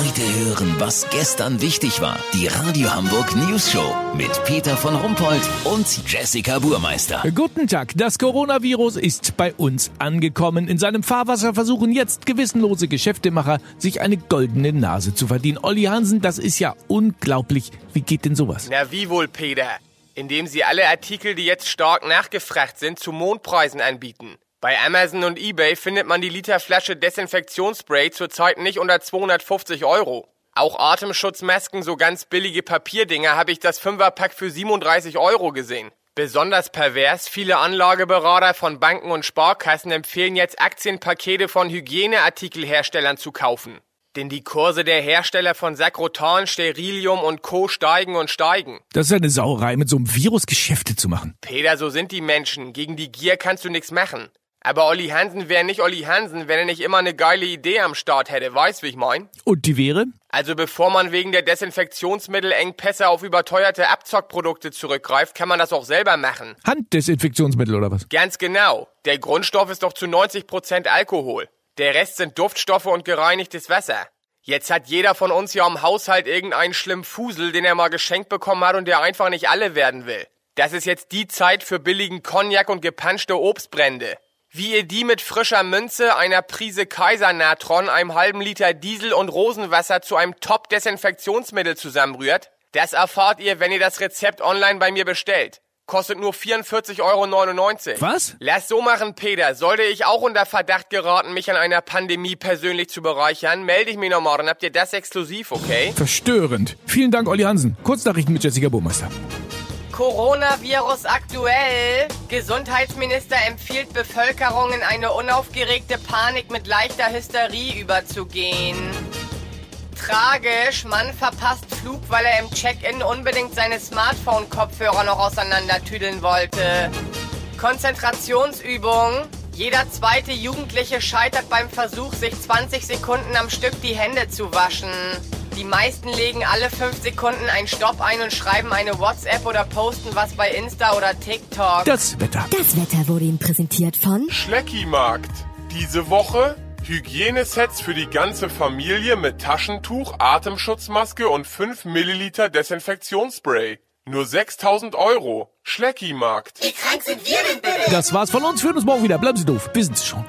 Heute hören, was gestern wichtig war. Die Radio Hamburg News Show mit Peter von Rumpold und Jessica Burmeister. Guten Tag. Das Coronavirus ist bei uns angekommen. In seinem Fahrwasser versuchen jetzt gewissenlose Geschäftemacher, sich eine goldene Nase zu verdienen. Olli Hansen, das ist ja unglaublich. Wie geht denn sowas? Na wie wohl, Peter? Indem sie alle Artikel, die jetzt stark nachgefragt sind, zu Mondpreisen anbieten. Bei Amazon und eBay findet man die Literflasche Desinfektionsspray zurzeit nicht unter 250 Euro. Auch Atemschutzmasken, so ganz billige Papierdinger, habe ich das Fünferpack für 37 Euro gesehen. Besonders pervers, viele Anlageberater von Banken und Sparkassen empfehlen jetzt Aktienpakete von Hygieneartikelherstellern zu kaufen. Denn die Kurse der Hersteller von Sakrotan, Sterilium und Co. steigen und steigen. Das ist eine Sauerei, mit so einem Virus Geschäfte zu machen. Peter, so sind die Menschen. Gegen die Gier kannst du nichts machen. Aber Olli Hansen wäre nicht Olli Hansen, wenn er nicht immer eine geile Idee am Start hätte, weißt wie ich mein? Und die wäre? Also bevor man wegen der Desinfektionsmittelengpässe auf überteuerte Abzockprodukte zurückgreift, kann man das auch selber machen. Handdesinfektionsmittel oder was? Ganz genau. Der Grundstoff ist doch zu 90% Alkohol. Der Rest sind Duftstoffe und gereinigtes Wasser. Jetzt hat jeder von uns ja im Haushalt irgendeinen schlimmen Fusel, den er mal geschenkt bekommen hat und der einfach nicht alle werden will. Das ist jetzt die Zeit für billigen Cognac und gepanschte Obstbrände. Wie ihr die mit frischer Münze, einer Prise Kaisernatron, einem halben Liter Diesel und Rosenwasser zu einem Top-Desinfektionsmittel zusammenrührt, das erfahrt ihr, wenn ihr das Rezept online bei mir bestellt. Kostet nur 44,99 Euro. Was? Lass so machen, Peter. Sollte ich auch unter Verdacht geraten, mich an einer Pandemie persönlich zu bereichern, melde ich mich nochmal, dann habt ihr das exklusiv, okay? Verstörend. Vielen Dank, Olli Hansen. Kurznachrichten mit Jessica Burmeister. Coronavirus aktuell. Gesundheitsminister empfiehlt Bevölkerung in eine unaufgeregte Panik mit leichter Hysterie überzugehen. Tragisch, Mann verpasst Flug, weil er im Check-in unbedingt seine Smartphone-Kopfhörer noch auseinandertüdeln wollte. Konzentrationsübung. Jeder zweite Jugendliche scheitert beim Versuch, sich 20 Sekunden am Stück die Hände zu waschen. Die meisten legen alle 5 Sekunden einen Stopp ein und schreiben eine WhatsApp oder posten was bei Insta oder TikTok. Das Wetter. Das Wetter wurde Ihnen präsentiert von Schleckimarkt. Diese Woche Hygienesets für die ganze Familie mit Taschentuch, Atemschutzmaske und 5 Milliliter Desinfektionsspray. Nur 6000 Euro. Schleckimarkt. Wie krank sind wir denn bitte? Das war's von uns. Wir hören uns morgen wieder. Bleiben Sie doof. Wissen Sie schon.